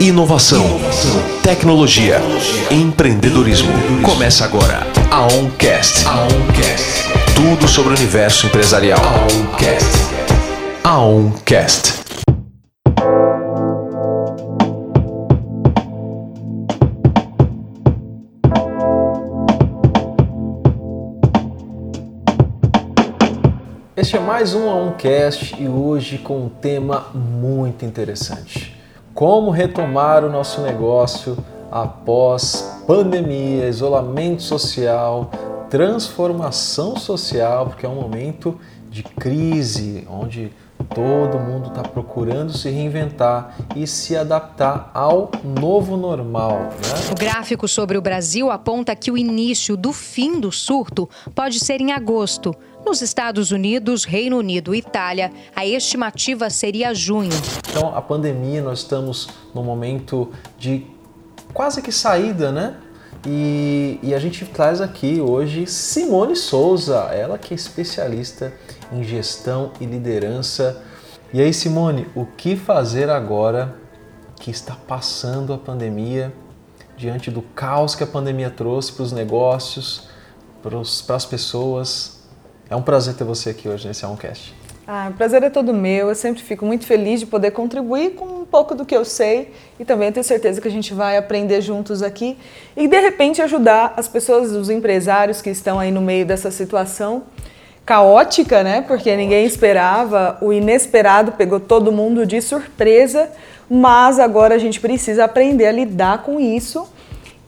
Inovação, tecnologia, empreendedorismo. Começa agora a OnCast. A OnCast. Tudo sobre o universo empresarial. A OnCast. A OnCast. Este é mais um OnCast e hoje com um tema muito interessante. Como retomar o nosso negócio após pandemia, isolamento social, transformação social, porque é um momento de crise onde todo mundo está procurando se reinventar e se adaptar ao novo normal. Né? O gráfico sobre o Brasil aponta que o início do fim do surto pode ser em agosto. Nos Estados Unidos, Reino Unido e Itália, a estimativa seria junho. Então, a pandemia, nós estamos num momento de quase que saída, né? E, e, a gente traz aqui hoje Simone Souza, ela que é especialista em gestão e liderança. E aí, Simone, o que fazer agora que está passando a pandemia, diante do caos que a pandemia trouxe para os negócios, para as pessoas? É um prazer ter você aqui hoje nesse Oncast. Ah, o prazer é todo meu. Eu sempre fico muito feliz de poder contribuir com um pouco do que eu sei e também tenho certeza que a gente vai aprender juntos aqui e de repente ajudar as pessoas, os empresários que estão aí no meio dessa situação caótica, né? Porque ninguém esperava, o inesperado pegou todo mundo de surpresa, mas agora a gente precisa aprender a lidar com isso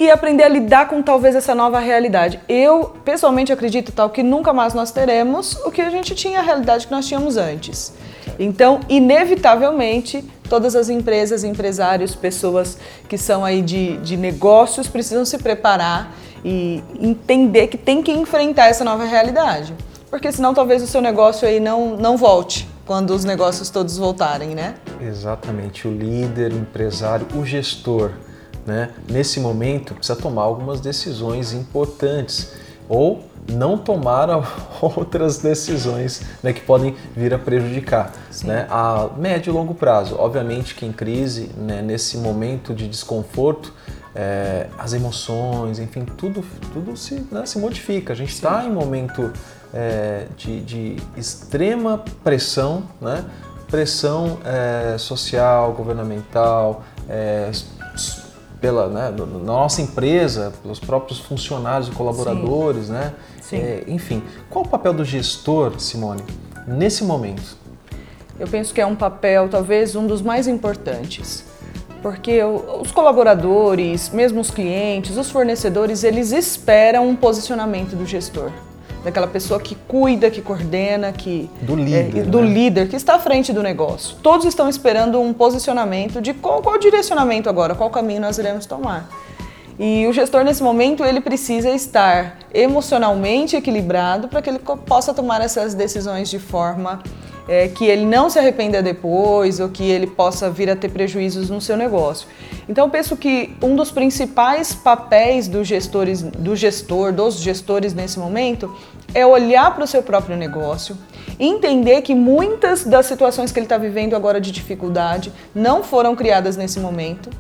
e aprender a lidar com talvez essa nova realidade. Eu, pessoalmente, acredito tal que nunca mais nós teremos o que a gente tinha, a realidade que nós tínhamos antes. Então, inevitavelmente, todas as empresas, empresários, pessoas que são aí de, de negócios precisam se preparar e entender que tem que enfrentar essa nova realidade. Porque senão talvez o seu negócio aí não, não volte quando os negócios todos voltarem, né? Exatamente. O líder, o empresário, o gestor né, nesse momento precisa tomar algumas decisões importantes ou não tomar outras decisões né, que podem vir a prejudicar né, a médio e longo prazo. Obviamente que em crise, né, nesse momento de desconforto, é, as emoções, enfim, tudo, tudo se, né, se modifica. A gente está em momento é, de, de, extrema pressão, né, pressão é, social, governamental, é, pela né, na nossa empresa, pelos próprios funcionários e colaboradores, Sim. né? Sim. É, enfim, qual o papel do gestor, Simone, nesse momento? Eu penso que é um papel, talvez, um dos mais importantes. Porque os colaboradores, mesmo os clientes, os fornecedores, eles esperam um posicionamento do gestor daquela pessoa que cuida, que coordena, que do líder, é, do né? líder que está à frente do negócio. Todos estão esperando um posicionamento de qual, qual direcionamento agora, qual caminho nós iremos tomar. E o gestor nesse momento ele precisa estar emocionalmente equilibrado para que ele possa tomar essas decisões de forma é, que ele não se arrependa depois ou que ele possa vir a ter prejuízos no seu negócio. Então penso que um dos principais papéis dos gestores, do gestor, dos gestores nesse momento, é olhar para o seu próprio negócio, entender que muitas das situações que ele está vivendo agora de dificuldade não foram criadas nesse momento,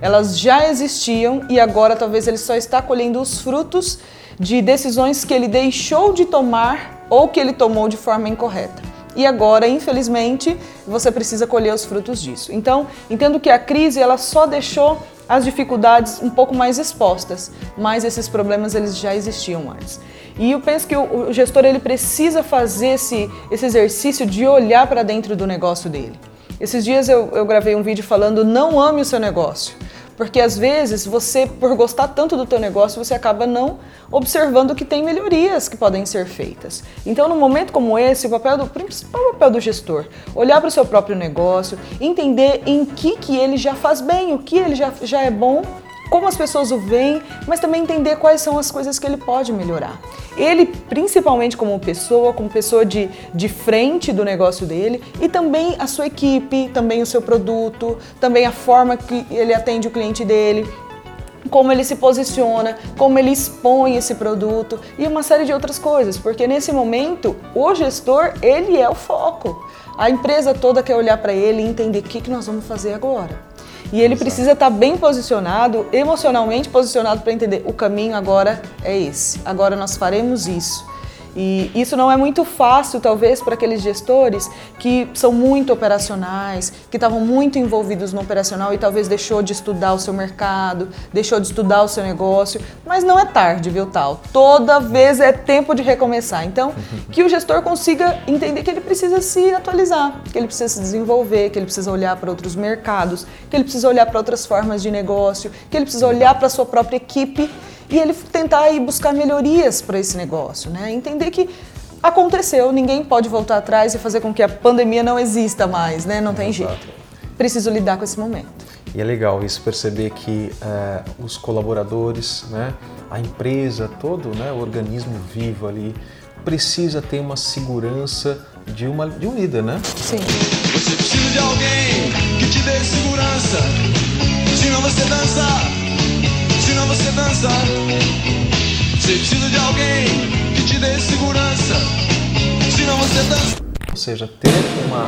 elas já existiam e agora talvez ele só está colhendo os frutos de decisões que ele deixou de tomar ou que ele tomou de forma incorreta e agora, infelizmente, você precisa colher os frutos disso. Então, entendo que a crise ela só deixou as dificuldades um pouco mais expostas, mas esses problemas eles já existiam antes. E eu penso que o, gestor ele precisa fazer esse, esse exercício de olhar para dentro do negócio dele. Esses dias eu, eu gravei um vídeo falando não ame o seu negócio. Porque às vezes você, por gostar tanto do teu negócio, você acaba não observando que tem melhorias que podem ser feitas. Então, num momento como esse, o papel do principal papel do gestor, olhar para o seu próprio negócio, entender em que que ele já faz bem, o que ele já, já é bom como as pessoas o veem, mas também entender quais são as coisas que ele pode melhorar. Ele, principalmente como pessoa, como pessoa de, de frente do negócio dele, e também a sua equipe, também o seu produto, também a forma que ele atende o cliente dele, como ele se posiciona, como ele expõe esse produto e uma série de outras coisas, porque nesse momento o gestor ele é o foco. A empresa toda quer olhar para ele e entender o que, que nós vamos fazer agora. E ele Exato. precisa estar tá bem posicionado, emocionalmente posicionado para entender o caminho agora é esse. Agora nós faremos isso. E isso não é muito fácil, talvez, para aqueles gestores que são muito operacionais, que estavam muito envolvidos no operacional e talvez deixou de estudar o seu mercado, deixou de estudar o seu negócio, mas não é tarde, viu, tal? Toda vez é tempo de recomeçar. Então, que o gestor consiga entender que ele precisa se atualizar, que ele precisa se desenvolver, que ele precisa olhar para outros mercados, que ele precisa olhar para outras formas de negócio, que ele precisa olhar para a sua própria equipe e ele tentar ir buscar melhorias para esse negócio, né? Entender que aconteceu, ninguém pode voltar atrás e fazer com que a pandemia não exista mais, né? Não tem Exato. jeito. Preciso lidar com esse momento. E é legal isso perceber que é, os colaboradores, né, a empresa, todo né, o organismo vivo ali precisa ter uma segurança de, uma, de um líder, né? Sim. Você precisa de alguém que te dê segurança, senão você dança você de alguém que te dê segurança, senão você dança. Ou seja, ter uma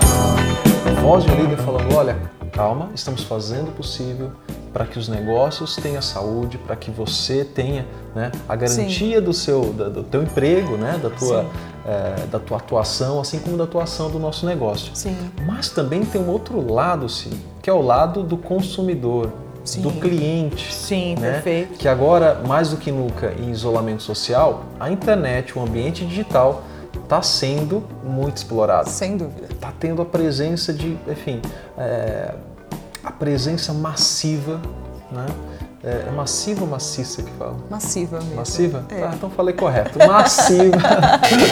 voz de líder falando: olha, calma, estamos fazendo o possível para que os negócios tenham saúde, para que você tenha né, a garantia do seu do, do, teu emprego, né, da tua é, da tua atuação, assim como da atuação do nosso negócio. Sim. Mas também tem um outro lado, sim, que é o lado do consumidor, Sim. do cliente. Sim, né? perfeito. Que agora, mais do que nunca, em isolamento social, a internet, o ambiente digital está sendo muito explorado. Sem dúvida. Está tendo a presença de, enfim, é, a presença massiva, né? É, é massiva ou maciça que fala? Massiva mesmo. Massiva? É. Ah, então falei correto. Massiva.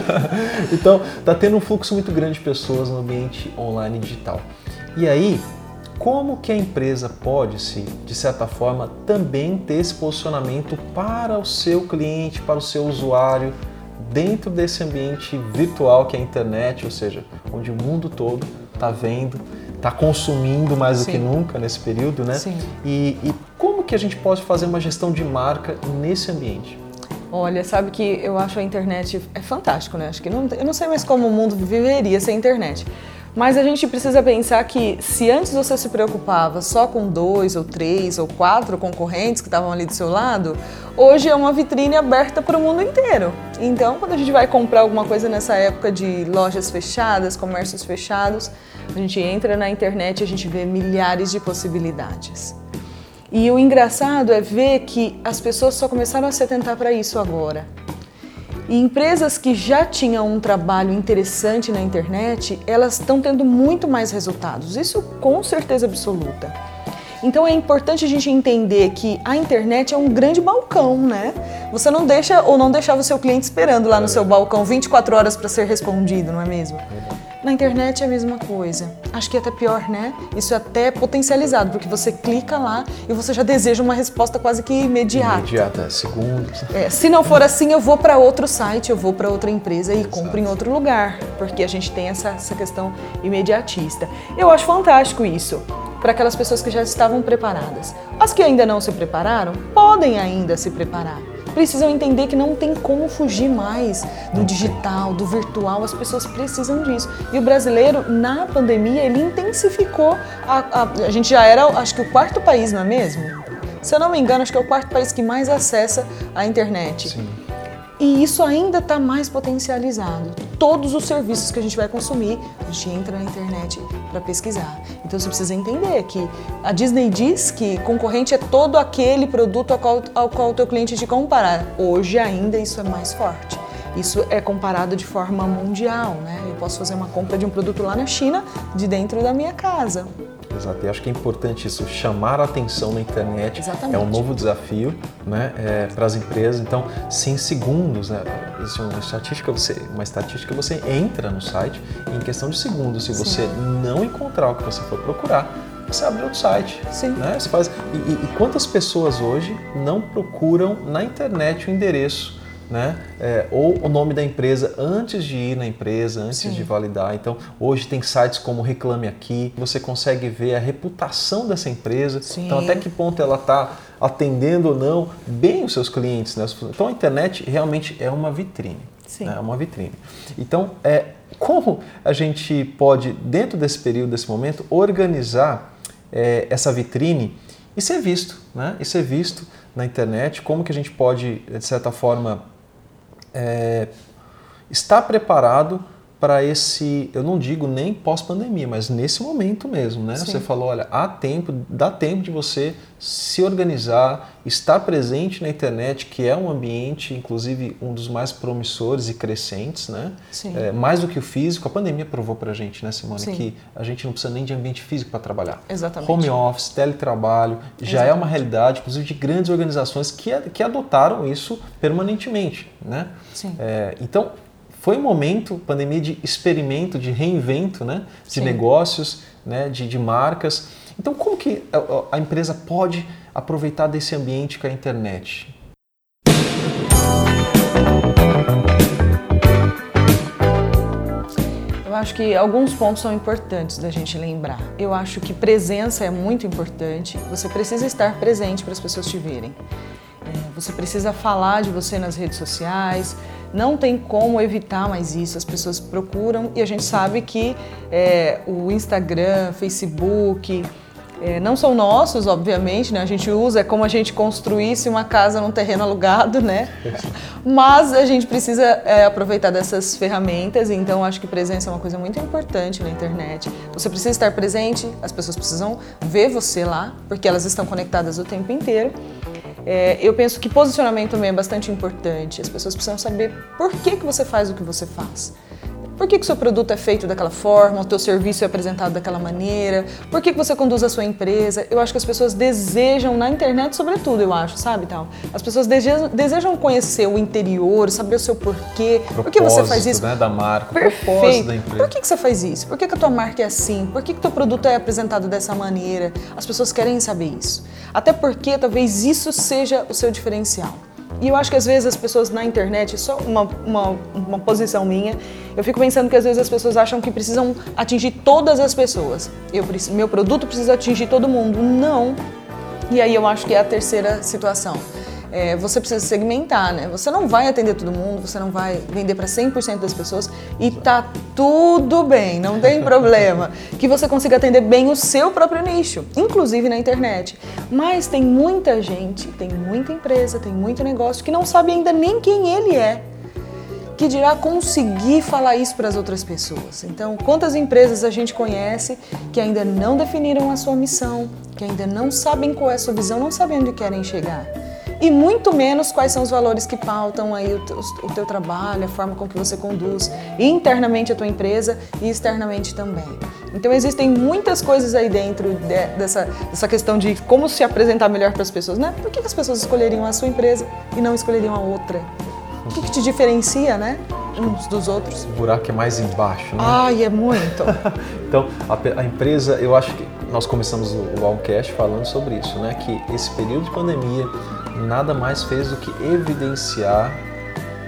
então, está tendo um fluxo muito grande de pessoas no ambiente online digital. E aí, como que a empresa pode, se de certa forma, também ter esse posicionamento para o seu cliente, para o seu usuário, dentro desse ambiente virtual que é a internet, ou seja, onde o mundo todo está vendo, está consumindo mais Sim. do que nunca nesse período, né? Sim. E, e como que a gente pode fazer uma gestão de marca nesse ambiente? Olha, sabe que eu acho a internet é fantástico, né? Acho que não, eu não sei mais como o mundo viveria sem internet. Mas a gente precisa pensar que se antes você se preocupava só com dois ou três ou quatro concorrentes que estavam ali do seu lado, hoje é uma vitrine aberta para o mundo inteiro. Então, quando a gente vai comprar alguma coisa nessa época de lojas fechadas, comércios fechados, a gente entra na internet e a gente vê milhares de possibilidades. E o engraçado é ver que as pessoas só começaram a se atentar para isso agora. E empresas que já tinham um trabalho interessante na internet, elas estão tendo muito mais resultados. Isso com certeza absoluta. Então é importante a gente entender que a internet é um grande balcão, né? Você não deixa ou não deixava o seu cliente esperando lá no seu balcão 24 horas para ser respondido, não é mesmo? Na internet é a mesma coisa. Acho que é até pior, né? Isso é até potencializado, porque você clica lá e você já deseja uma resposta quase que imediata. Imediata, segundos. É, se não for assim, eu vou para outro site, eu vou para outra empresa e compro em outro lugar, porque a gente tem essa, essa questão imediatista. Eu acho fantástico isso para aquelas pessoas que já estavam preparadas. As que ainda não se prepararam, podem ainda se preparar precisam entender que não tem como fugir mais do digital, do virtual, as pessoas precisam disso. E o brasileiro, na pandemia, ele intensificou. A, a, a gente já era, acho que, o quarto país, não é mesmo? Se eu não me engano, acho que é o quarto país que mais acessa a internet. Sim. E isso ainda está mais potencializado. Todos os serviços que a gente vai consumir, a gente entra na internet para pesquisar. Então você precisa entender que a Disney diz que concorrente é todo aquele produto ao qual, ao qual o teu cliente te comparar. Hoje ainda isso é mais forte. Isso é comparado de forma mundial, né? Eu posso fazer uma compra de um produto lá na China, de dentro da minha casa. Exato, e acho que é importante isso, chamar a atenção na internet. Exatamente. É um novo desafio né, é, para as empresas. Então, em segundos, né, existe uma estatística, você, uma estatística, você entra no site e em questão de segundos, se você Sim. não encontrar o que você for procurar, você abre outro site. Sim. Né? Você faz, e, e, e quantas pessoas hoje não procuram na internet o endereço né? É, ou o nome da empresa antes de ir na empresa, antes Sim. de validar. Então, hoje tem sites como Reclame Aqui, você consegue ver a reputação dessa empresa. Sim. Então, até que ponto ela está atendendo ou não bem os seus clientes. Né? Então, a internet realmente é uma vitrine. Sim. Né? É uma vitrine. Então, é, como a gente pode, dentro desse período, desse momento, organizar é, essa vitrine e ser visto, né? E ser visto na internet, como que a gente pode, de certa forma, é, estar preparado para esse, eu não digo nem pós-pandemia, mas nesse momento mesmo, né? Sim. Você falou, olha, há tempo, dá tempo de você se organizar, estar presente na internet, que é um ambiente, inclusive, um dos mais promissores e crescentes, né? Sim. É, mais do que o físico, a pandemia provou para a gente, né, Simone, Sim. que a gente não precisa nem de ambiente físico para trabalhar. Exatamente. Home office, teletrabalho, já Exatamente. é uma realidade, inclusive, de grandes organizações que, que adotaram isso permanentemente, né? Sim. É, então, foi um momento, pandemia de experimento, de reinvento, né? de Sim. negócios, né? de, de marcas. Então, como que a, a empresa pode aproveitar desse ambiente com a internet? Eu acho que alguns pontos são importantes da gente lembrar. Eu acho que presença é muito importante. Você precisa estar presente para as pessoas te verem. É, você precisa falar de você nas redes sociais, não tem como evitar mais isso. As pessoas procuram e a gente sabe que é, o Instagram, Facebook, é, não são nossos, obviamente, né? A gente usa, é como a gente construísse uma casa num terreno alugado, né? Mas a gente precisa é, aproveitar dessas ferramentas, então acho que presença é uma coisa muito importante na internet. Você precisa estar presente, as pessoas precisam ver você lá, porque elas estão conectadas o tempo inteiro. É, eu penso que posicionamento também é bastante importante. As pessoas precisam saber por que, que você faz o que você faz. Por que, que o seu produto é feito daquela forma, o teu serviço é apresentado daquela maneira, por que, que você conduz a sua empresa. Eu acho que as pessoas desejam, na internet sobretudo, eu acho, sabe, tal. As pessoas desejam, desejam conhecer o interior, saber o seu porquê, propósito, por que você faz isso. Né, da marca, Perfeito. da empresa. Por que, que você faz isso? Por que, que a tua marca é assim? Por que, que teu produto é apresentado dessa maneira? As pessoas querem saber isso. Até porque talvez isso seja o seu diferencial. E eu acho que às vezes as pessoas na internet, só uma, uma, uma, posição minha, eu fico pensando que às vezes as pessoas acham que precisam atingir todas as pessoas. Eu, meu produto precisa atingir todo mundo. Não. E aí eu acho que é a terceira situação é, você precisa segmentar, né? Você não vai atender todo mundo, você não vai vender para 100% das pessoas e tá tudo bem, não tem problema. que você consiga atender bem o seu próprio nicho, inclusive na internet. Mas tem muita gente, tem muita empresa, tem muito negócio que não sabe ainda nem quem ele é que dirá conseguir falar isso para as outras pessoas. Então, quantas empresas a gente conhece que ainda não definiram a sua missão, que ainda não sabem qual é a sua visão, não sabem onde querem chegar? E muito menos quais são os valores que pautam aí o teu, o teu trabalho, a forma com que você conduz internamente a tua empresa e externamente também. Então existem muitas coisas aí dentro de, dessa, dessa questão de como se apresentar melhor para as pessoas, né? Por que, que as pessoas escolheriam a sua empresa e não escolheriam a outra? O que, que te diferencia, né? Uns dos outros. O buraco é mais embaixo, né? Ai, é muito. então, a, a, empresa, eu acho que nós começamos o, o Allcast falando sobre isso, né? Que esse período de pandemia nada mais fez do que evidenciar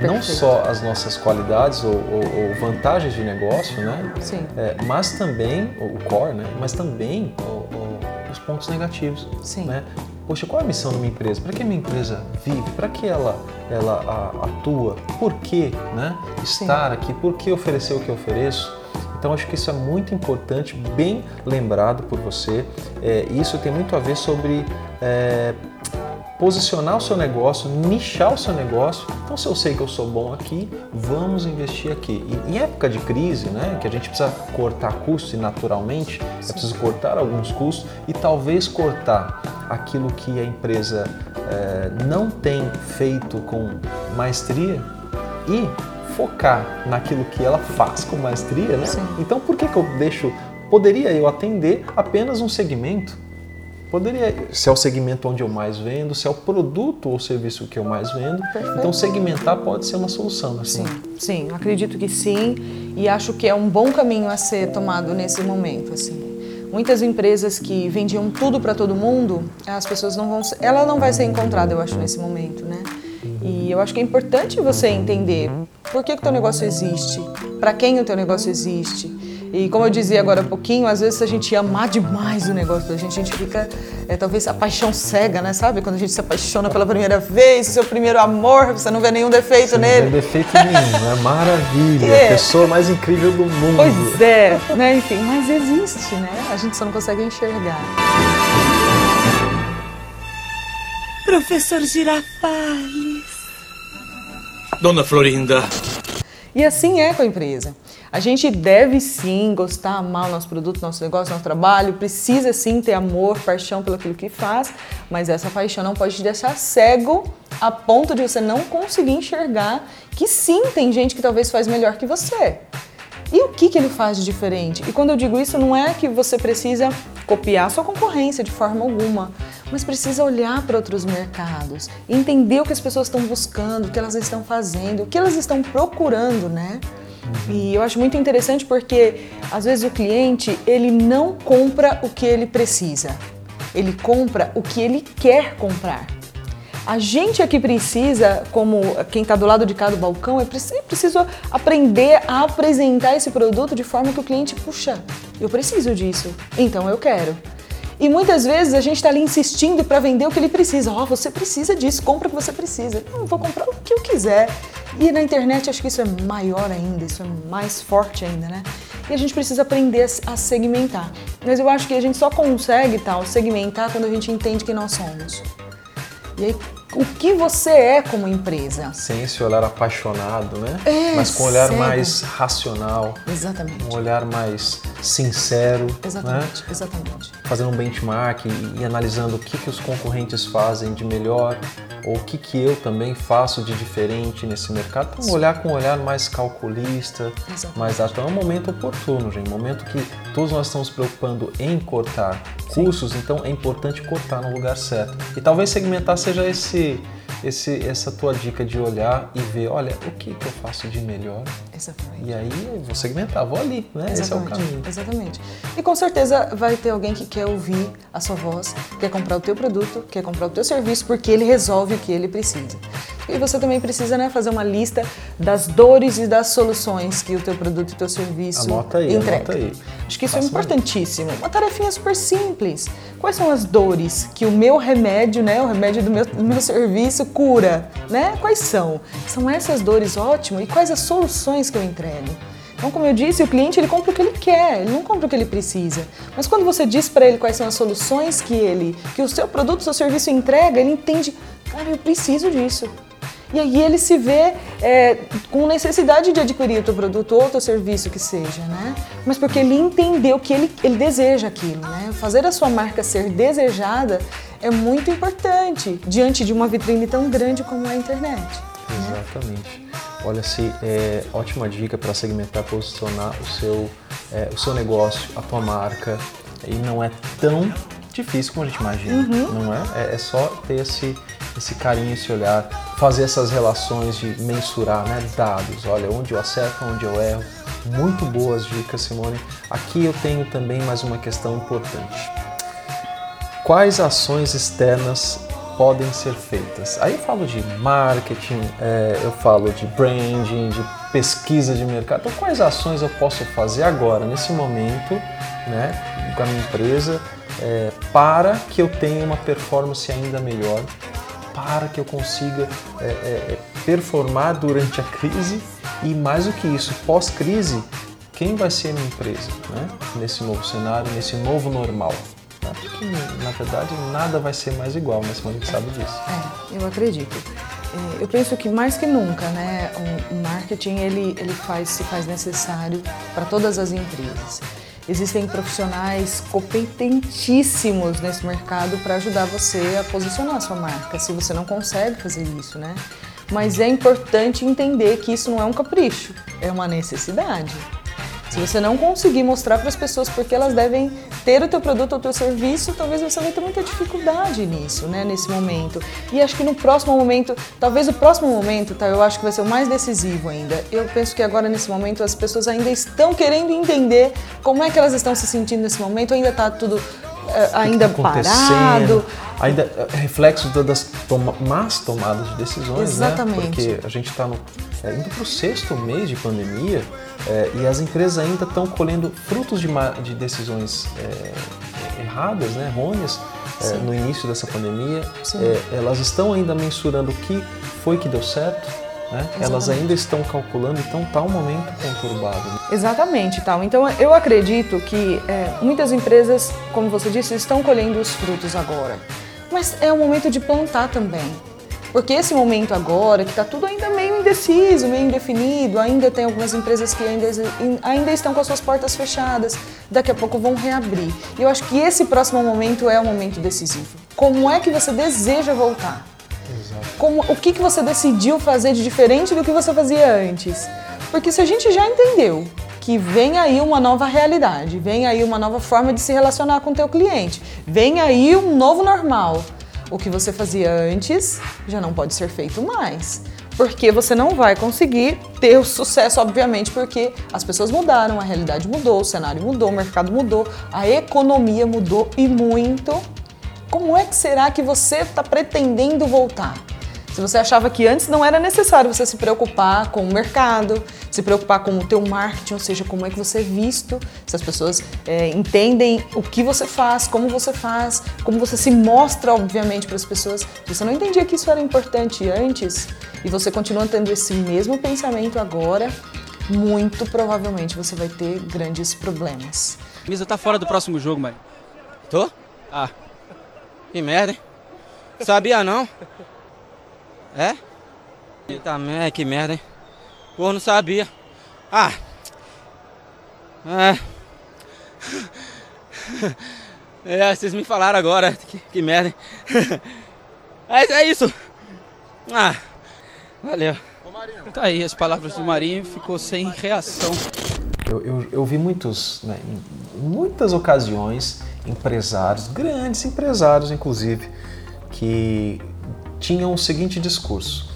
Perfeito. não só as nossas qualidades ou, ou, ou vantagens de negócio, né? Sim. É, mas também o core, né? Mas também o, os pontos negativos, Sim. né? Poxa, qual é a missão da minha empresa? Para que a minha empresa vive? Para que ela, ela atua? Por que né, estar Sim. aqui? Por que oferecer o que eu ofereço? Então acho que isso é muito importante, bem lembrado por você. É, isso tem muito a ver sobre é, posicionar o seu negócio, nichar o seu negócio. Então, se eu sei que eu sou bom aqui, vamos investir aqui. E em época de crise, né, que a gente precisa cortar custos e naturalmente é preciso cortar alguns custos e talvez cortar aquilo que a empresa é, não tem feito com maestria e focar naquilo que ela faz com maestria, né? Sim. Então, por que, que eu deixo? Poderia eu atender apenas um segmento? Poderia, se é o segmento onde eu mais vendo, se é o produto ou serviço que eu mais vendo. Perfeito. Então segmentar pode ser uma solução. Assim. Sim, sim, acredito que sim e acho que é um bom caminho a ser tomado nesse momento. Assim. Muitas empresas que vendiam tudo para todo mundo, as pessoas não vão, ela não vai ser encontrada, eu acho, nesse momento, né? E eu acho que é importante você entender por que o teu negócio existe, para quem o teu negócio existe, E como eu dizia agora há pouquinho, às vezes a gente amar demais o negócio da gente, a gente fica, é, talvez a paixão cega, né? Sabe? Quando a gente se apaixona pela primeira vez, o seu primeiro amor, você não vê nenhum defeito Você nele. Não tem defeito nenhum, é maravilha. É. A pessoa mais incrível do mundo. Pois é, né? Enfim, mas existe, né? A gente só não consegue enxergar. Professor Girafales. Dona Florinda. E assim é com a empresa. A gente deve sim gostar, amar o nosso produto, nosso negócio, nosso trabalho, precisa sim ter amor, paixão pelo que faz, mas essa paixão não pode te deixar cego a ponto de você não conseguir enxergar que sim, tem gente que talvez faz melhor que você. E o que, que ele faz de diferente? E quando eu digo isso, não é que você precisa copiar sua concorrência de forma alguma, mas precisa olhar para outros mercados, entender o que as pessoas estão buscando, o que elas estão fazendo, o que elas estão procurando, né? E eu acho muito interessante porque às vezes o cliente ele não compra o que ele precisa, ele compra o que ele quer comprar. A gente aqui precisa, como quem está do lado de cá do balcão, é preciso, preciso aprender a apresentar esse produto de forma que o cliente, puxa, eu preciso disso, então eu quero. E muitas vezes a gente está ali insistindo para vender o que ele precisa. Ó, oh, você precisa disso, compra o que você precisa. Não, vou comprar o que eu quiser. E na internet acho que isso é maior ainda, isso é mais forte ainda, né? E a gente precisa aprender a segmentar. Mas eu acho que a gente só consegue tal segmentar quando a gente entende quem nós somos. E aí, o que você é como empresa? Sem esse olhar apaixonado, né? É, Mas com um olhar cego. mais racional, Exatamente. um olhar mais sincero, né? Exatamente, exatamente. fazendo um benchmark e, e analisando o que, que os concorrentes fazem de melhor ou o que, que eu também faço de diferente nesse mercado. Então, olhar com um olhar mais calculista, Exatamente. mais ágil. Então, é um momento oportuno, gente. Um momento que todos nós estamos preocupando em cortar custos, então é importante cortar no lugar certo. E talvez segmentar seja esse, esse, essa tua dica de olhar e ver, olha, o que, que eu faço de melhor? Exatamente. E aí eu vou segmentar, vou ali, né? Esse é o caminho. Exatamente. E com certeza vai ter alguém que quer ouvir a sua voz, quer comprar o teu produto, quer comprar o teu serviço, porque ele resolve o que ele precisa. E você também precisa né, fazer uma lista das dores e das soluções que o teu produto e o teu serviço Anota aí, entrega. anota aí. Acho que isso é importantíssimo. Uma tarefinha super simples. Quais são as dores que o meu remédio, né, o remédio do meu, do meu serviço cura? Né? Quais são? São essas dores ótimo e quais as soluções que eu entrego? Então, como eu disse, o cliente ele compra o que ele quer, ele não compra o que ele precisa. Mas quando você diz para ele quais são as soluções que ele, que o seu produto, o seu serviço entrega, ele entende, cara, eu preciso disso. E aí ele se vê é, com necessidade de adquirir o teu produto ou o teu serviço que seja, né? Mas porque ele entendeu que ele, ele deseja aquilo, né? Fazer a sua marca ser desejada é muito importante diante de uma vitrine tão grande como a internet. Exatamente. Olha, se é ótima dica para segmentar, posicionar o seu, é, o seu negócio, a tua marca. E não é tão difícil como a gente imagina, não é? é? é só ter esse, esse carinho, esse olhar, fazer essas relações de mensurar, né? Dados. Olha, onde eu acerto, onde eu erro. Muito boas dicas, Simone. Aqui eu tenho também mais uma questão importante. Quais ações externas podem ser feitas? Aí eu falo de marketing, é, eu falo de branding, de pesquisa de mercado. Então, quais ações eu posso fazer agora, nesse momento, né, com a minha empresa, é, para que eu tenha uma performance ainda melhor, para que eu consiga é, é, performar durante a crise e, mais do que isso, pós-crise, quem vai ser a minha empresa né, nesse novo cenário, nesse novo normal? Né? Porque, na verdade, nada vai ser mais igual, mas a gente sabe disso. É, eu acredito. É, Eu penso que mais que nunca, né, o o marketing ele, ele faz, se faz necessário para todas as empresas. Existem profissionais competentíssimos nesse mercado para ajudar você a posicionar a sua marca, se você não consegue fazer isso, né? Mas é importante entender que isso não é um capricho, é uma necessidade. Se você não conseguir mostrar para as pessoas porque elas devem ter o teu produto ou o teu serviço, talvez você vai ter muita dificuldade nisso, né, nesse momento. E acho que no próximo momento, talvez o próximo momento, tá, eu acho que vai ser o mais decisivo ainda. Eu penso que agora nesse momento as pessoas ainda estão querendo entender como é que elas estão se sentindo nesse momento, ainda está tudo eh, ainda tá acontecendo? parado. ainda é reflexo das toma, más tomadas de decisões, Exatamente. né? Porque a gente está é, indo para o sexto mês de pandemia é, e as empresas ainda estão colhendo frutos de, de decisões é, erradas, né, errôneas, é, no início dessa pandemia. É, elas estão ainda mensurando o que foi que deu certo, né? Elas ainda estão calculando, então está um momento conturbado. Né? Exatamente, tal. Então eu acredito que é, muitas empresas, como você disse, estão colhendo os frutos agora. Mas é o momento de plantar também. Porque esse momento agora, que está tudo ainda indeciso, meio indefinido, ainda tem algumas empresas que ainda, ainda estão com as suas portas fechadas, daqui a pouco vão reabrir. E eu acho que esse próximo momento é o momento decisivo. Como é que você deseja voltar? Como, o que, que você decidiu fazer de diferente do que você fazia antes? Porque se a gente já entendeu que vem aí uma nova realidade, vem aí uma nova forma de se relacionar com o teu cliente, vem aí um novo normal. O que você fazia antes já não pode ser feito mais. Porque você não vai conseguir ter o sucesso, obviamente, porque as pessoas mudaram, a realidade mudou, o cenário mudou, o mercado mudou, a economia mudou e muito. Como é que será que você está pretendendo voltar? Se você achava que antes não era necessário você se preocupar com o mercado, se preocupar com o teu marketing, ou seja, como é que você é visto, se as pessoas é, entendem o que você faz, como você faz, como você se mostra, obviamente, para as pessoas. Se você não entendia que isso era importante antes e você continua tendo esse mesmo pensamento agora, muito provavelmente você vai ter grandes problemas. Misa tá fora do próximo jogo, mãe. Tô? Ah. Que merda, hein? Sabia não? É? Eita merda, que merda, hein? Pô, não sabia. Ah! É. É, vocês me falaram agora. Que, que merda, hein? É, é isso. Ah, valeu. Tá aí as palavras do Marinho, ficou sem reação. Eu, eu, eu vi muitos, né, em muitas ocasiões, empresários, grandes empresários inclusive, que tinham o seguinte discurso: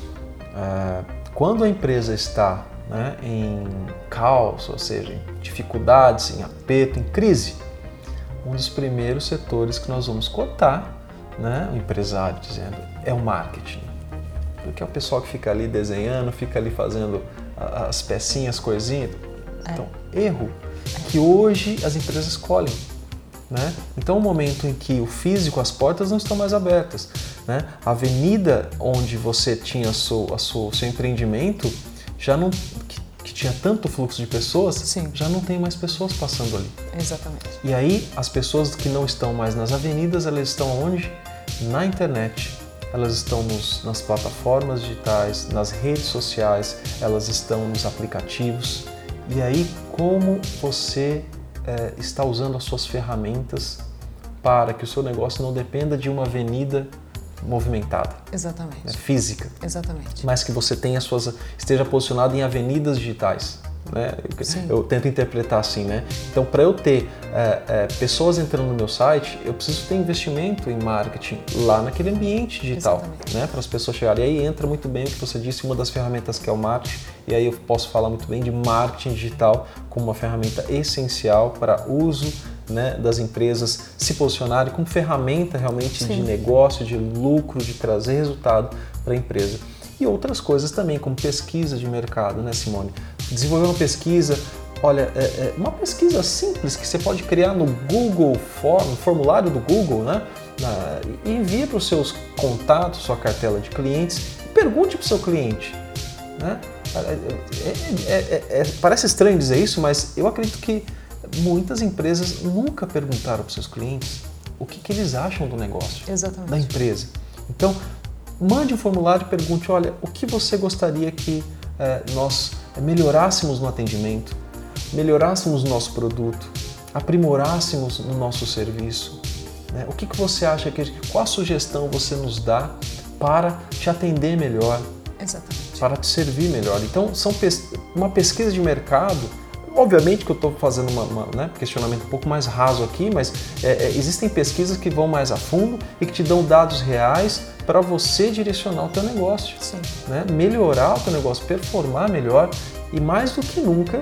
uh, quando a empresa está né, em caos, ou seja, em dificuldades, em aperto, em crise, um dos primeiros setores que nós vamos cortar, né, o empresário dizendo, é o marketing. Porque é o pessoal que fica ali desenhando, fica ali fazendo as pecinhas, coisinhas. É. Então, erro que hoje as empresas escolhem. Né? Então, o momento em que o físico, as portas não estão mais abertas, né? a avenida onde você tinha o seu, seu empreendimento já não que, que, tinha tanto fluxo de pessoas, Sim. já não tem mais pessoas passando ali. Exatamente. E aí as pessoas que não estão mais nas avenidas, elas estão onde? Na internet. Elas estão nos, nas plataformas digitais, nas redes sociais, elas estão nos aplicativos. E aí, como você é, está usando as suas ferramentas para que o seu negócio não dependa de uma avenida movimentada. Exatamente. Né, física. Exatamente. Mas que você tenha suas, esteja posicionado em avenidas digitais. Né? Eu, eu tento interpretar assim, né? Então, para eu ter é, é, pessoas entrando no meu site, eu preciso ter investimento em marketing lá naquele ambiente digital, Exatamente. né? Para as pessoas chegarem. E aí entra muito bem o que você disse, uma das ferramentas que é o marketing. E aí eu posso falar muito bem de marketing digital como uma ferramenta essencial para uso né, das empresas se posicionarem como ferramenta realmente Sim. de negócio, de lucro, de trazer resultado para a empresa. E outras coisas também, como pesquisa de mercado, né, Simone? Desenvolver uma pesquisa, olha, é, é uma pesquisa simples que você pode criar no Google Form, no formulário do Google, né? Na, e envie para os seus contatos, sua cartela de clientes, e pergunte para o seu cliente, né? É, é, é, parece estranho dizer isso, mas eu acredito que muitas empresas nunca perguntaram para os seus clientes o que, que, eles acham do negócio, Exatamente. da empresa. Então, mande um formulário e pergunte, olha, o que você gostaria que é, nós melhorássemos no atendimento, melhorássemos no nosso produto, aprimorássemos no nosso serviço. Né? O que, que você acha que qual a sugestão você nos dá para te atender melhor, Exatamente. para te servir melhor? Então, são uma pesquisa de mercado Obviamente que eu estou fazendo um né, questionamento um pouco mais raso aqui, mas é, é, existem pesquisas que vão mais a fundo e que te dão dados reais para você direcionar o teu negócio, né, melhorar o teu negócio, performar melhor e mais do que nunca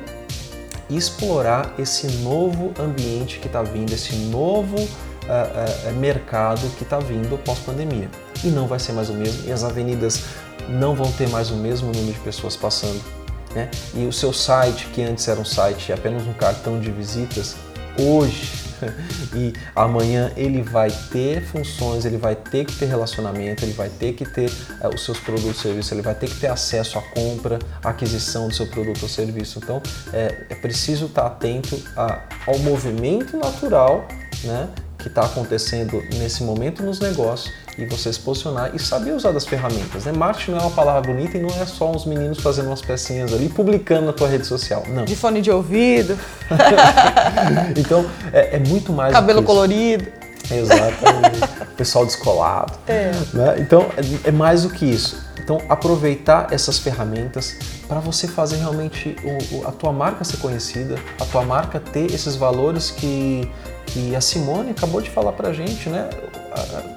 explorar esse novo ambiente que está vindo, esse novo uh, uh, mercado que está vindo pós-pandemia. E não vai ser mais o mesmo, e as avenidas não vão ter mais o mesmo número de pessoas passando. Né? E o seu site, que antes era um site apenas um cartão de visitas, hoje e amanhã ele vai ter funções, ele vai ter que ter relacionamento, ele vai ter que ter é, os seus produtos e serviços, ele vai ter que ter acesso à compra, à aquisição do seu produto ou serviço. Então é, é preciso estar atento a, ao movimento natural né, que está acontecendo nesse momento nos negócios e você se posicionar e saber usar das ferramentas. Né? Marketing não é uma palavra bonita e não é só uns meninos fazendo umas pecinhas ali publicando na tua rede social. Não. De fone de ouvido. então é, é, muito mais. Cabelo colorido. Exatamente. Pessoal descolado. É. Né? Então é, é mais do que isso. Então aproveitar essas ferramentas para você fazer realmente o, o, a tua marca ser conhecida, a tua marca ter esses valores que que a Simone acabou de falar para gente, né?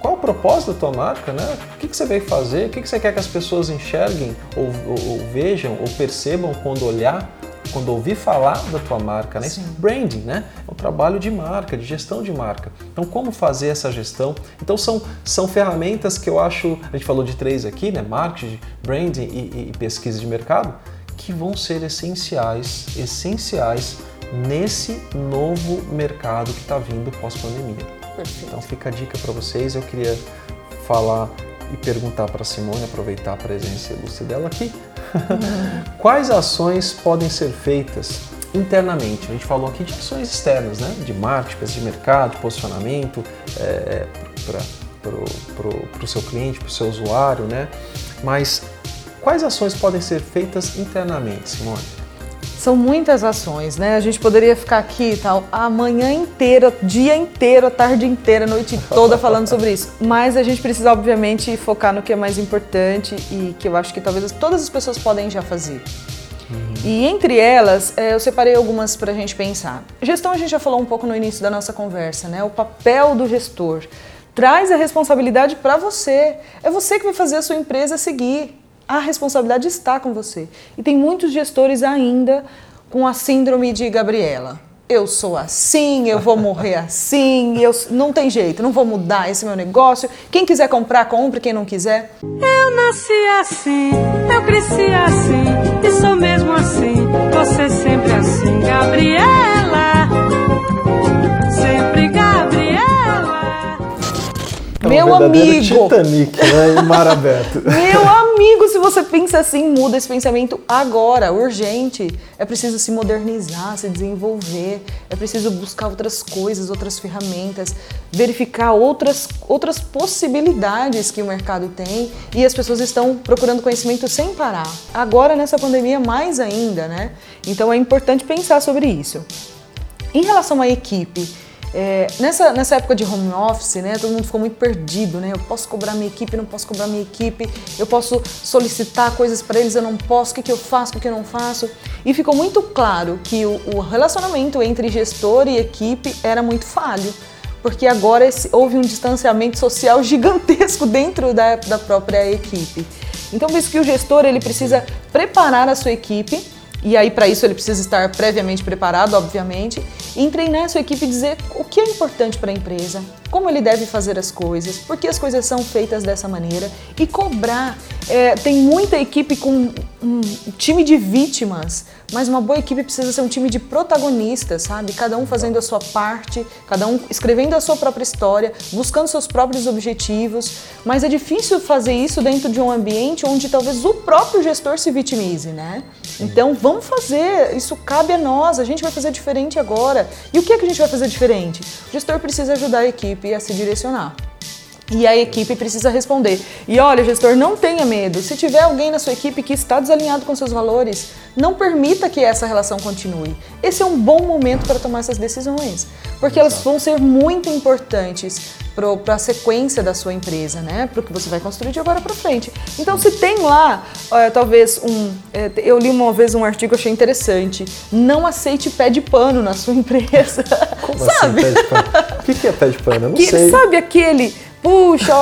Qual o propósito da tua marca, né? O que, que você veio fazer? O que, que você quer que as pessoas enxerguem ou, ou, ou vejam ou percebam quando olhar, quando ouvir falar da tua marca, né? Sim. Branding, né? É um trabalho de marca, de gestão de marca. Então, como fazer essa gestão? Então, são, são ferramentas que eu acho, a gente falou de três aqui, né? Marketing, branding e, e pesquisa de mercado, que vão ser essenciais, essenciais nesse novo mercado que está vindo pós-pandemia. Então fica a dica para vocês. Eu queria falar e perguntar para a Simone, aproveitar a presença ilustre dela aqui. Quais ações podem ser feitas internamente? A gente falou aqui de ações externas, né? de marketing, de mercado, de posicionamento é, para o seu cliente, para o seu usuário, né? mas quais ações podem ser feitas internamente, Simone? São muitas ações, né? A gente poderia ficar aqui tal a manhã inteira, dia inteiro, a tarde inteira, a noite toda falando sobre isso. Mas a gente precisa, obviamente, focar no que é mais importante e que eu acho que talvez todas as pessoas podem já fazer. Uhum. E entre elas, é, eu separei algumas para a gente pensar. Gestão a gente já falou um pouco no início da nossa conversa, né? O papel do gestor. Traz a responsabilidade para você. É você que vai fazer a sua empresa seguir a responsabilidade está com você. E tem muitos gestores ainda com a síndrome de Gabriela. Eu sou assim, eu vou morrer assim, eu não tem jeito, não vou mudar esse meu negócio. Quem quiser comprar, compre, quem não quiser. Eu nasci assim, eu cresci assim, e sou mesmo assim, você sempre assim, Gabriela. É um meu amigo. Titanic, né? Em mar aberto. meu amigo, se você pensa assim, muda esse pensamento agora, urgente. É preciso se modernizar, se desenvolver, é preciso buscar outras coisas, outras ferramentas, verificar outras, outras possibilidades que o mercado tem e as pessoas estão procurando conhecimento sem parar. Agora, nessa pandemia, mais ainda, né? Então é importante pensar sobre isso. Em relação à equipe, é, nessa, nessa época de home office, né, todo mundo ficou muito perdido, né? Eu posso cobrar minha equipe, não posso cobrar minha equipe, eu posso solicitar coisas para eles, eu não posso, o que, que eu faço, o que eu não faço. E ficou muito claro que o, o relacionamento entre gestor e equipe era muito falho porque agora esse, houve um distanciamento social gigantesco dentro da, da própria equipe. Então, por isso que o gestor ele precisa preparar a sua equipe e aí, para isso, ele precisa estar previamente preparado, obviamente, e treinar a sua equipe e dizer o que é importante para a empresa, como ele deve fazer as coisas, por que as coisas são feitas dessa maneira e cobrar. É, tem muita equipe com um time de vítimas, mas uma boa equipe precisa ser um time de protagonistas, sabe? Cada um fazendo a sua parte, cada um escrevendo a sua própria história, buscando seus próprios objetivos. Mas é difícil fazer isso dentro de um ambiente onde talvez o próprio gestor se vitimize, né? Então vamos fazer, isso cabe a nós, a gente vai fazer diferente agora. E o que é que a gente vai fazer diferente? O gestor precisa ajudar a equipe a se direcionar. E a equipe precisa responder. E olha, gestor, não tenha medo. Se tiver alguém na sua equipe que está desalinhado com seus valores, não permita que essa relação continue. Esse é um bom momento para tomar essas decisões, porque elas vão ser muito importantes para a sequência da sua empresa, né? Para o que você vai construir de agora para frente. Então, se tem lá, talvez um, é, eu li uma vez um artigo achei interessante. Não aceite pé de pano na sua empresa. Como sabe? Assim, pé de pano? O que é pé de pano? Eu não que, sei. Sabe aquele puxa,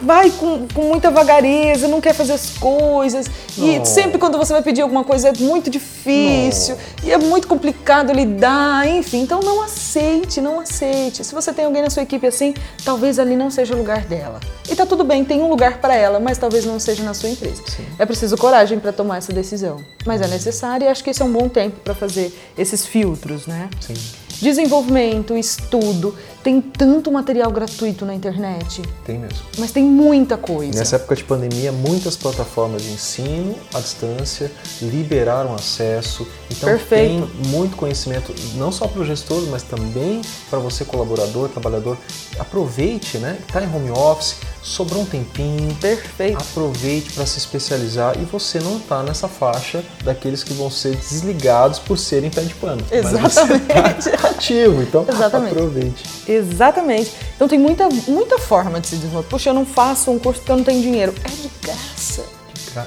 vai com, com muita vagareza, não quer fazer as coisas. E Não. sempre quando você vai pedir alguma coisa é muito difícil e é muito complicado lidar, enfim. Então não aceite, não aceite. Se você tem alguém na sua equipe assim, talvez ali não seja o lugar dela. E tá tudo bem, tem um lugar para ela, mas talvez não seja na sua empresa. É preciso coragem para tomar essa decisão. Mas é necessário e acho que esse é um bom tempo para fazer esses filtros, né? Sim. Desenvolvimento, estudo, tem tanto material gratuito na internet, Tem mesmo. mas tem muita coisa. Nessa época de pandemia, muitas plataformas de ensino à distância liberaram acesso. Então Perfeito. tem muito conhecimento, não só para o gestor, mas também para você colaborador, trabalhador. Aproveite, né? Está em home office, sobrou um tempinho. Perfeito. Aproveite para se especializar e você não está nessa faixa daqueles que vão ser desligados por serem pé de pano. Mas você Exatamente. tá ativo, então Exatamente. aproveite. Exatamente. Então tem muita, muita forma de se desenvolver. Puxa, eu não faço um curso porque eu não tenho dinheiro. É de graça.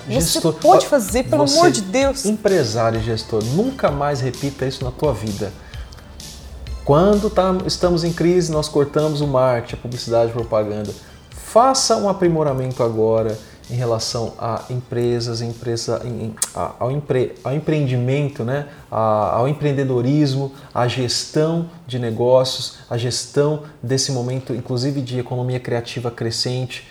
Você pode Ó, fazer, pelo você, amor de Deus. Empresário e gestor, nunca mais repita isso na tua vida. Quando tá- estamos em crise, nós cortamos o marketing, a publicidade, a propaganda. Faça um aprimoramento agora em relação a empresas, empresa, em- a- ao, empre, ao empreendimento, né? A- ao empreendedorismo, à gestão de negócios, a gestão desse momento, inclusive de economia criativa crescente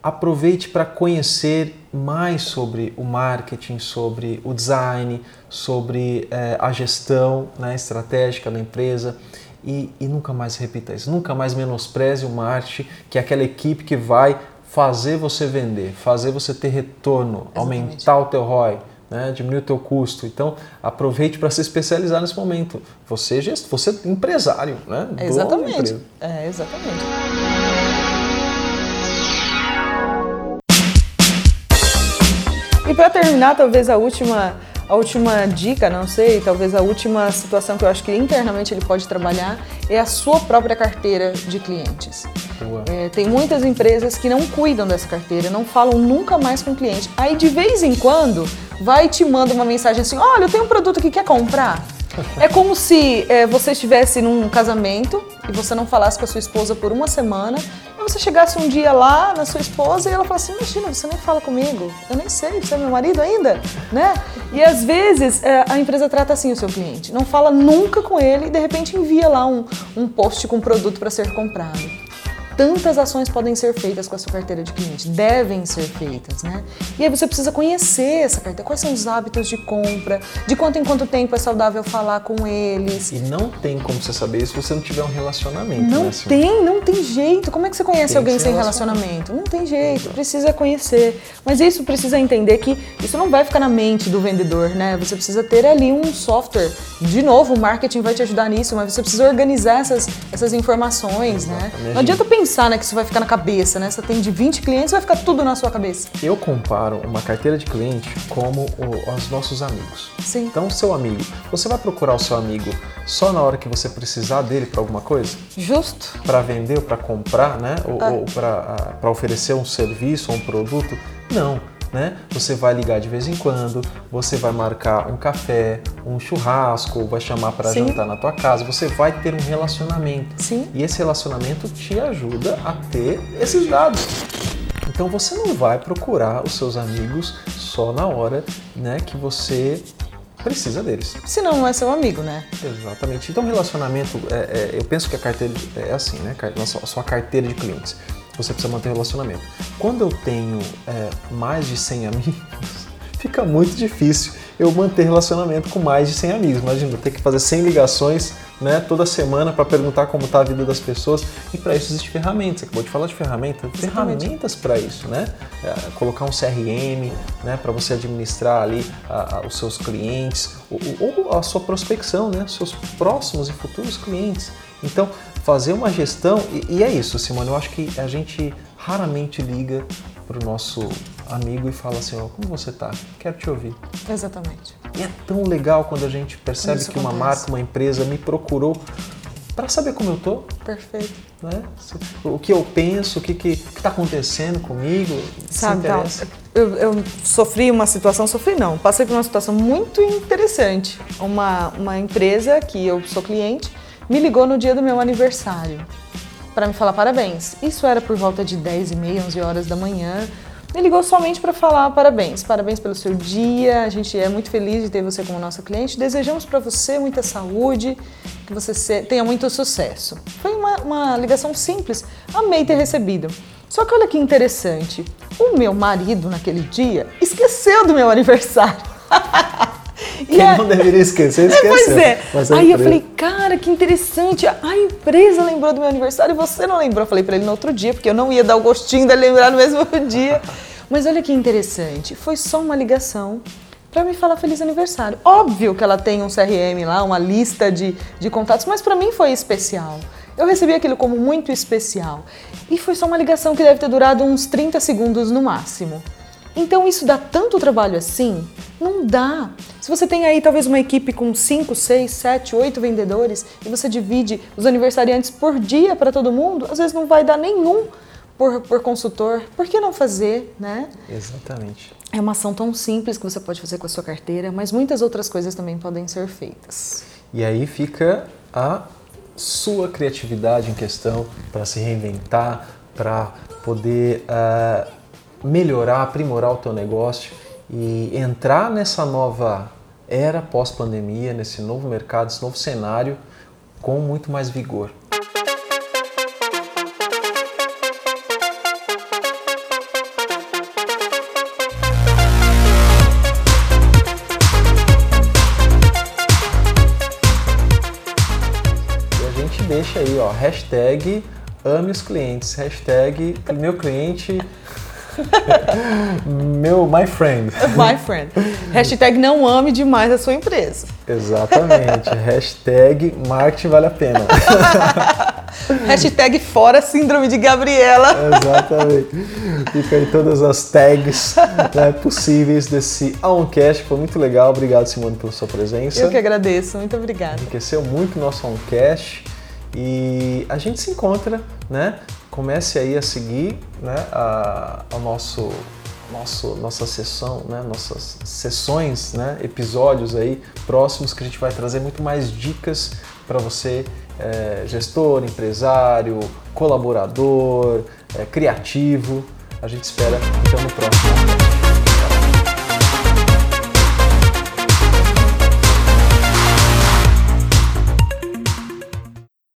aproveite para conhecer mais sobre o marketing, sobre o design, sobre eh, a gestão né, estratégica da empresa e, e nunca mais repita isso. Nunca mais menospreze o marketing, que é aquela equipe que vai fazer você vender, fazer você ter retorno, aumentar o teu ROI. Né, diminuir o teu custo. Então, aproveite para se especializar nesse momento. Você, é gest- você é empresário, né? Exatamente. É, exatamente. E para terminar, talvez a última, a última dica, não sei, talvez a última situação que eu acho que internamente ele pode trabalhar é a sua própria carteira de clientes. É, tem muitas empresas que não cuidam dessa carteira, não falam nunca mais com o cliente. Aí de vez em quando vai e te manda uma mensagem assim: olha, eu tenho um produto que quer comprar. É como se é, você estivesse num casamento e você não falasse com a sua esposa por uma semana, e você chegasse um dia lá na sua esposa e ela falasse: Imagina, você nem fala comigo, eu nem sei, você é meu marido ainda, né? E às vezes é, a empresa trata assim o seu cliente, não fala nunca com ele e de repente envia lá um, um post com um produto para ser comprado tantas ações podem ser feitas com a sua carteira de cliente, devem ser feitas, né? E aí você precisa conhecer essa carteira, quais são os hábitos de compra, de quanto em quanto tempo é saudável falar com eles. E não tem como você saber isso se você não tiver um relacionamento. Não né, tem, não tem jeito. Como é que você conhece Tem alguém se sem relacionamento? Não tem jeito, precisa conhecer. Mas isso precisa entender que isso não vai ficar na mente do vendedor, né? Você precisa ter ali um software. De novo, o marketing vai te ajudar nisso, mas você precisa organizar essas, essas informações, né? Não adianta pensar né, que isso vai ficar na cabeça, né? Você tem de 20 clientes, vai ficar tudo na sua cabeça. Eu comparo uma carteira de cliente como o- os nossos amigos. Sim. Então, o seu amigo, você vai procurar o seu amigo só na hora que você precisar dele para alguma coisa? Justo. Para vender ou para comprar, né? Ou, Ah. ou para oferecer um serviço ou um produto? Não. Né? Você vai ligar de vez em quando, você vai marcar um café, um churrasco, vai chamar para jantar na tua casa, você vai ter um relacionamento. Sim. E esse relacionamento te ajuda a ter esses dados. Então você não vai procurar os seus amigos só na hora né, que você precisa deles. Senão não é seu amigo, né? Exatamente. Então relacionamento, é, é, eu penso que a carteira é assim, né? a sua carteira de clientes. Você precisa manter relacionamento. Quando eu tenho é, mais de 100 amigos, fica muito difícil eu manter relacionamento com mais de 100 amigos. Imagina, eu ter que fazer 100 ligações né, toda semana para perguntar como está a vida das pessoas. E para isso existem ferramentas. Você acabou de falar de ferramenta. Exatamente. Ferramentas para isso, né? É, colocar um CRM, né, para você administrar ali a- a- os seus clientes ou, ou a sua prospecção, né, seus próximos e futuros clientes. Então, fazer uma gestão e, e é isso, Simone. Eu acho que a gente raramente liga para o nosso amigo e fala assim, ó, como você tá? Quero te ouvir. Exatamente. E é tão legal quando a gente percebe isso que uma acontece. marca, uma empresa me procurou para saber como eu tô, Perfeito. né? O que eu penso, o que que está acontecendo comigo, Sabe, interessa. eu, eu sofri uma situação, sofri não, passei por uma situação muito interessante. Uma, uma empresa que eu sou cliente me ligou no dia do meu aniversário para me falar parabéns. Isso era por volta de 10 e meia, 11 horas da manhã. Me ligou somente para falar parabéns, parabéns pelo seu dia. A gente é muito feliz de ter você como nosso cliente. Desejamos para você muita saúde, que você tenha muito sucesso. Foi uma, uma ligação simples, amei ter recebido. Só que olha que interessante, o meu marido naquele dia esqueceu do meu aniversário. Quem não deveria esquecer, esqueceu. Pois é. Mas Aí eu falei, cara, que interessante. A empresa lembrou do meu aniversário e você não lembrou. Eu falei para ele no outro dia, porque eu não ia dar o gostinho de lembrar no mesmo dia. Mas olha que interessante. Foi só uma ligação para me falar feliz aniversário. Óbvio que ela tem um CRM lá, uma lista de, de contatos, mas para mim foi especial. Eu recebi aquilo como muito especial. E foi só uma ligação que deve ter durado uns 30 segundos no máximo. Então isso dá tanto trabalho assim? Não dá. Se você tem aí talvez uma equipe com 5, 6, 7, 8 vendedores e você divide os aniversariantes por dia para todo mundo, às vezes não vai dar nenhum por, por consultor. Por que não fazer, né? Exatamente. É uma ação tão simples que você pode fazer com a sua carteira, mas muitas outras coisas também podem ser feitas. E aí fica a sua criatividade em questão para se reinventar, para poder uh, melhorar, aprimorar o teu negócio e entrar nessa nova era pós-pandemia, nesse novo mercado, esse novo cenário com muito mais vigor. Deixa aí, ó, hashtag ame os clientes, hashtag meu cliente Meu my friend. My friend. Hashtag não ame demais a sua empresa. Exatamente. Hashtag marketing vale a pena. Hashtag fora síndrome de Gabriela. Exatamente. Fica aí todas as tags né, possíveis desse Oncast. Foi muito legal. Obrigado, Simone, pela sua presença. Eu que agradeço. Muito obrigada. Enriqueceu muito o nosso Oncast. E a gente se encontra, né? Comece aí a seguir né, a, a nosso, nosso, nossa sessão, né, nossas sessões, né, episódios aí próximos que a gente vai trazer muito mais dicas para você, é, gestor, empresário, colaborador, é, criativo. A gente espera então no próximo.